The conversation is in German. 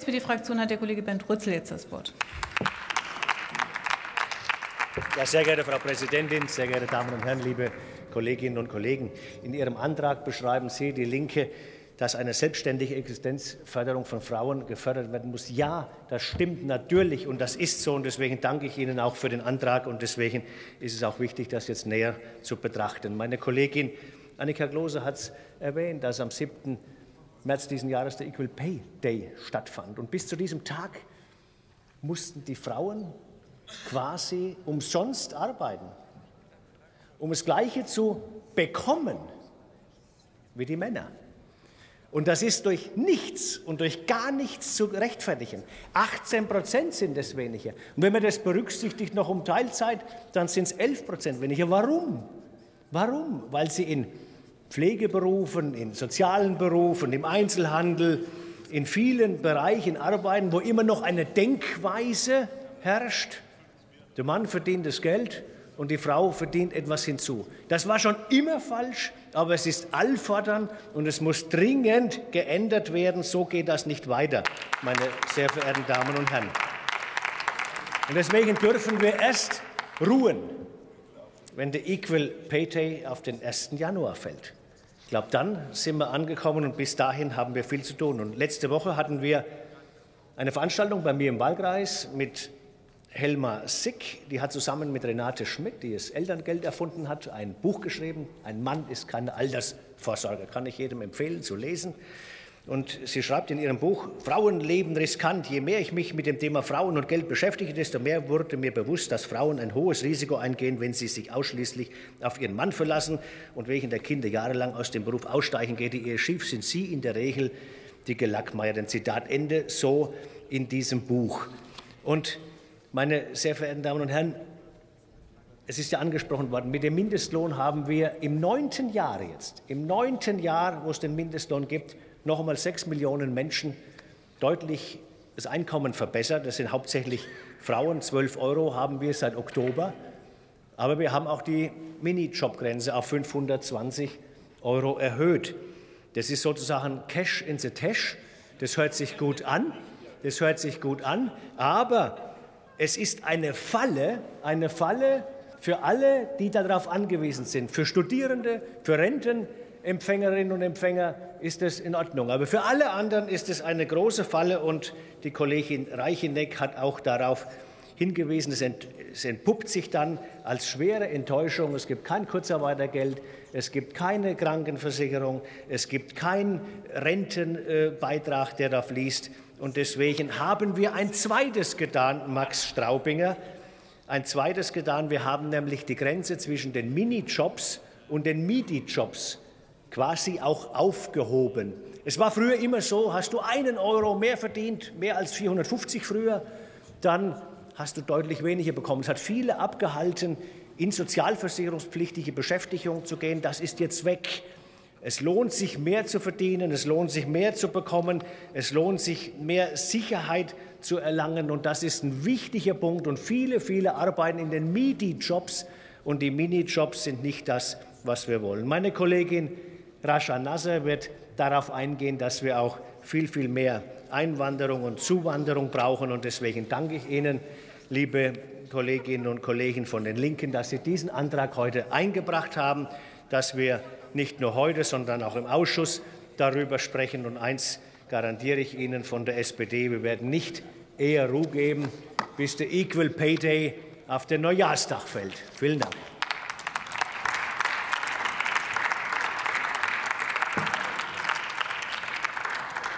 Für die Fraktion hat der Kollege Bernd Rützel jetzt das Wort. Ja, sehr geehrte Frau Präsidentin, sehr geehrte Damen und Herren, liebe Kolleginnen und Kollegen! In Ihrem Antrag beschreiben Sie, die Linke, dass eine selbstständige Existenzförderung von Frauen gefördert werden muss. Ja, das stimmt natürlich und das ist so. Und deswegen danke ich Ihnen auch für den Antrag. Und deswegen ist es auch wichtig, das jetzt näher zu betrachten. Meine Kollegin Annika Klose hat es erwähnt, dass am 7. März diesen Jahres der Equal Pay Day stattfand. Und bis zu diesem Tag mussten die Frauen quasi umsonst arbeiten, um das Gleiche zu bekommen wie die Männer. Und das ist durch nichts und durch gar nichts zu rechtfertigen. 18 Prozent sind es weniger. Und wenn man das berücksichtigt noch um Teilzeit, dann sind es 11 Prozent weniger. Warum? Warum? Weil sie in Pflegeberufen, in sozialen Berufen, im Einzelhandel, in vielen Bereichen arbeiten, wo immer noch eine Denkweise herrscht. Der Mann verdient das Geld und die Frau verdient etwas hinzu. Das war schon immer falsch, aber es ist allfordernd und es muss dringend geändert werden. So geht das nicht weiter, meine sehr verehrten Damen und Herren. Und deswegen dürfen wir erst ruhen, wenn der Equal Pay Day auf den 1. Januar fällt. Ich glaube, dann sind wir angekommen und bis dahin haben wir viel zu tun. Und letzte Woche hatten wir eine Veranstaltung bei mir im Wahlkreis mit Helma Sick, die hat zusammen mit Renate Schmidt, die das Elterngeld erfunden hat, ein Buch geschrieben. Ein Mann ist keine Altersvorsorge, kann ich jedem empfehlen zu lesen. Und sie schreibt in ihrem Buch, Frauen leben riskant. Je mehr ich mich mit dem Thema Frauen und Geld beschäftige, desto mehr wurde mir bewusst, dass Frauen ein hohes Risiko eingehen, wenn sie sich ausschließlich auf ihren Mann verlassen und wegen der Kinder jahrelang aus dem Beruf aussteigen. Geht die Ehe schief, sind sie in der Regel die Gelackmeierten. Zitat Ende, so in diesem Buch. Und meine sehr verehrten Damen und Herren, es ist ja angesprochen worden, mit dem Mindestlohn haben wir im neunten Jahr jetzt, im neunten Jahr, wo es den Mindestlohn gibt, noch einmal sechs Millionen Menschen deutlich das Einkommen verbessert. Das sind hauptsächlich Frauen. Zwölf Euro haben wir seit Oktober. Aber wir haben auch die Minijobgrenze auf 520 Euro erhöht. Das ist sozusagen Cash in the Tash. Das hört sich gut an. Das hört sich gut an. Aber es ist eine Falle, eine Falle für alle, die darauf angewiesen sind. Für Studierende, für Rentenempfängerinnen und Empfänger ist es in Ordnung. Aber für alle anderen ist es eine große Falle und die Kollegin Reicheneck hat auch darauf hingewiesen. Es entpuppt sich dann als schwere Enttäuschung. Es gibt kein Kurzarbeitergeld, es gibt keine Krankenversicherung, es gibt keinen Rentenbeitrag, der da fließt. Und deswegen haben wir ein zweites getan, Max Straubinger, ein zweites getan. Wir haben nämlich die Grenze zwischen den Minijobs und den Midi-Jobs quasi auch aufgehoben. Es war früher immer so, hast du einen Euro mehr verdient, mehr als 450 früher, dann hast du deutlich weniger bekommen. Es hat viele abgehalten, in sozialversicherungspflichtige Beschäftigung zu gehen. Das ist jetzt weg. Es lohnt sich mehr zu verdienen, es lohnt sich mehr zu bekommen, es lohnt sich mehr Sicherheit zu erlangen. Und das ist ein wichtiger Punkt. Und viele, viele arbeiten in den MIDI-Jobs und die Minijobs sind nicht das, was wir wollen. Meine Kollegin Rascha Nasser wird darauf eingehen, dass wir auch viel, viel mehr Einwanderung und Zuwanderung brauchen. Und deswegen danke ich Ihnen, liebe Kolleginnen und Kollegen von den Linken, dass Sie diesen Antrag heute eingebracht haben, dass wir nicht nur heute, sondern auch im Ausschuss darüber sprechen. Und eins garantiere ich Ihnen von der SPD, wir werden nicht eher Ruhe geben, bis der Equal Pay Day auf den Neujahrstag fällt. Vielen Dank.